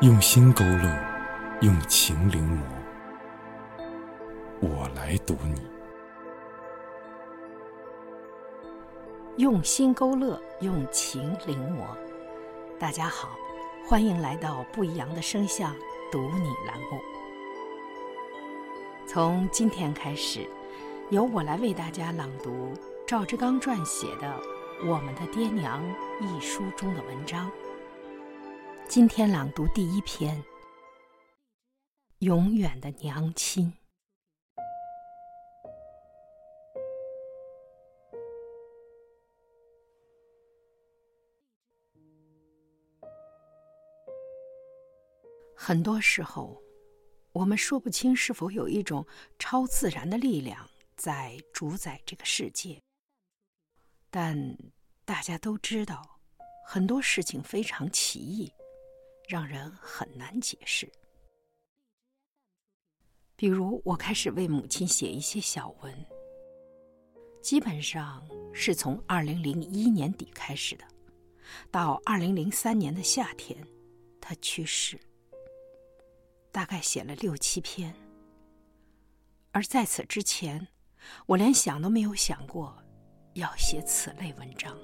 用心勾勒，用情临摹。我来读你。用心勾勒，用情临摹。大家好，欢迎来到不一样的声像读你栏目。从今天开始，由我来为大家朗读赵志刚撰写的《我们的爹娘》一书中的文章。今天朗读第一篇《永远的娘亲》。很多时候，我们说不清是否有一种超自然的力量在主宰这个世界，但大家都知道，很多事情非常奇异。让人很难解释。比如，我开始为母亲写一些小文，基本上是从二零零一年底开始的，到二零零三年的夏天，她去世，大概写了六七篇。而在此之前，我连想都没有想过要写此类文章。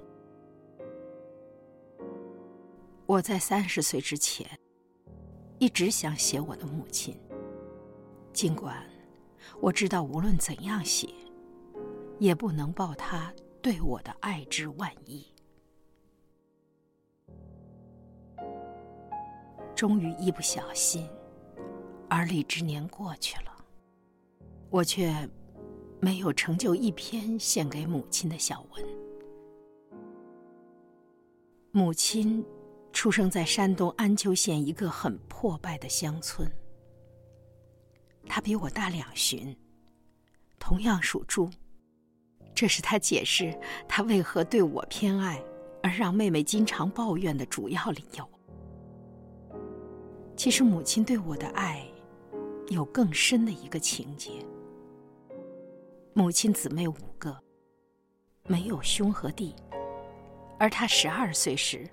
我在三十岁之前，一直想写我的母亲。尽管我知道无论怎样写，也不能报她对我的爱之万一。终于一不小心，而立之年过去了，我却没有成就一篇献给母亲的小文。母亲。出生在山东安丘县一个很破败的乡村。他比我大两旬，同样属猪，这是他解释他为何对我偏爱，而让妹妹经常抱怨的主要理由。其实母亲对我的爱，有更深的一个情节。母亲姊妹五个，没有兄和弟，而她十二岁时。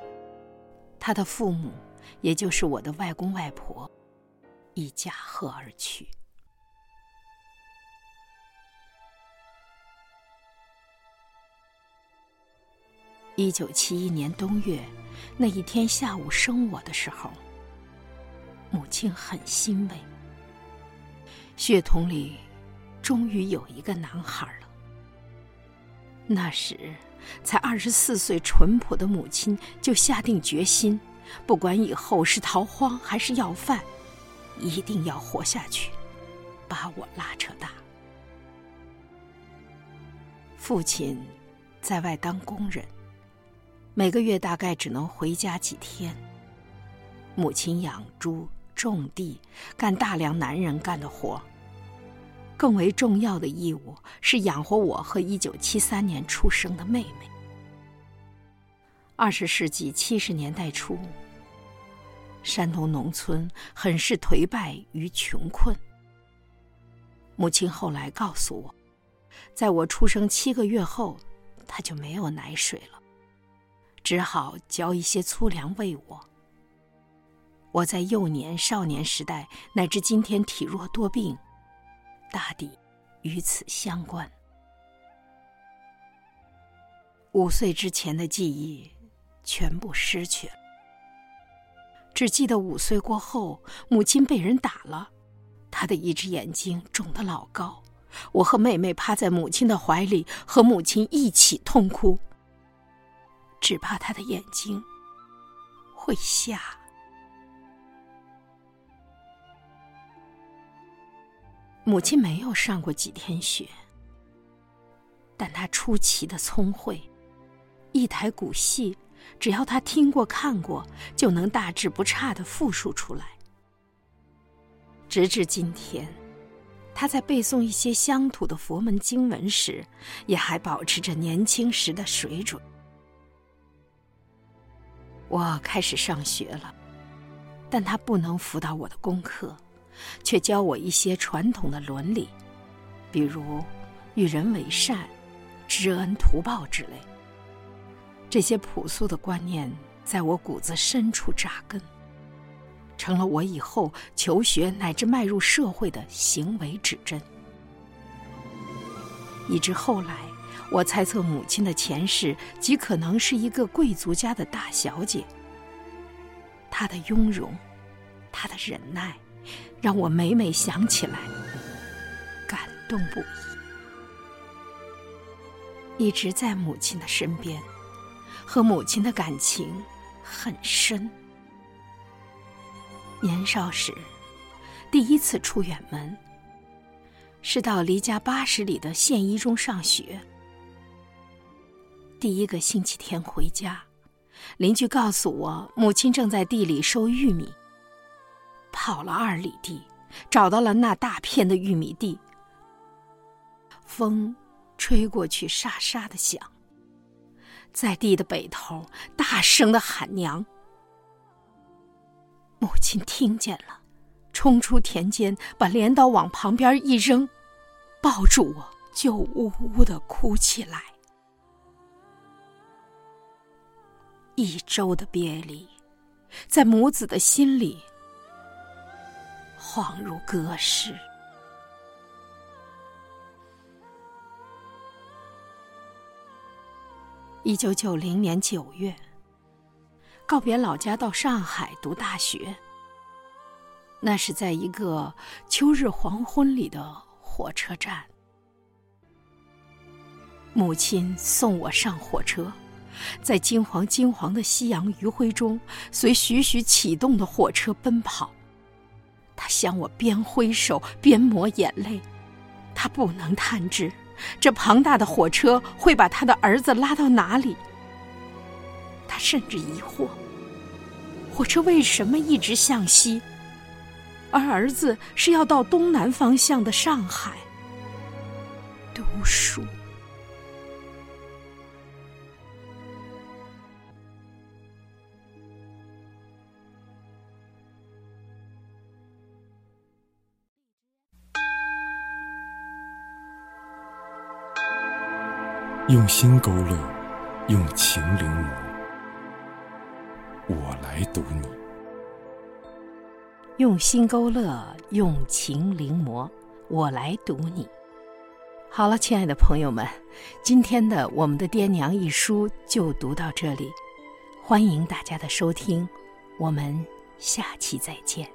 他的父母，也就是我的外公外婆，已驾鹤而去。一九七一年冬月，那一天下午生我的时候，母亲很欣慰，血统里终于有一个男孩了。那时。才二十四岁，淳朴的母亲就下定决心，不管以后是逃荒还是要饭，一定要活下去，把我拉扯大。父亲在外当工人，每个月大概只能回家几天。母亲养猪、种地，干大量男人干的活。更为重要的义务是养活我和一九七三年出生的妹妹。二十世纪七十年代初，山东农村很是颓败与穷困。母亲后来告诉我，在我出生七个月后，她就没有奶水了，只好嚼一些粗粮喂我。我在幼年、少年时代乃至今天体弱多病。大抵与此相关。五岁之前的记忆全部失去了，只记得五岁过后，母亲被人打了，她的一只眼睛肿得老高。我和妹妹趴在母亲的怀里，和母亲一起痛哭，只怕她的眼睛会瞎。母亲没有上过几天学，但她出奇的聪慧，一台古戏，只要她听过看过，就能大致不差的复述出来。直至今天，她在背诵一些乡土的佛门经文时，也还保持着年轻时的水准。我开始上学了，但她不能辅导我的功课。却教我一些传统的伦理，比如与人为善、知恩图报之类。这些朴素的观念在我骨子深处扎根，成了我以后求学乃至迈入社会的行为指针。以至后来，我猜测母亲的前世极可能是一个贵族家的大小姐。她的雍容，她的忍耐，让我每每想起来，感动不已。一直在母亲的身边，和母亲的感情很深。年少时，第一次出远门，是到离家八十里的县一中上学。第一个星期天回家，邻居告诉我，母亲正在地里收玉米。跑了二里地，找到了那大片的玉米地。风吹过去，沙沙的响。在地的北头，大声的喊娘。母亲听见了，冲出田间，把镰刀往旁边一扔，抱住我就呜呜的哭起来。一周的别离，在母子的心里，恍如隔世。一九九零年九月。告别老家，到上海读大学。那是在一个秋日黄昏里的火车站，母亲送我上火车，在金黄金黄的夕阳余晖中，随徐徐启动的火车奔跑。向我边挥手边抹眼泪，他不能探知这庞大的火车会把他的儿子拉到哪里。他甚至疑惑：火车为什么一直向西，而儿子是要到东南方向的上海读书？用心勾勒，用情临摹。我来读你，用心勾勒，用情临摹。我来读你。好了，亲爱的朋友们，今天的《我们的爹娘》一书就读到这里，欢迎大家的收听，我们下期再见。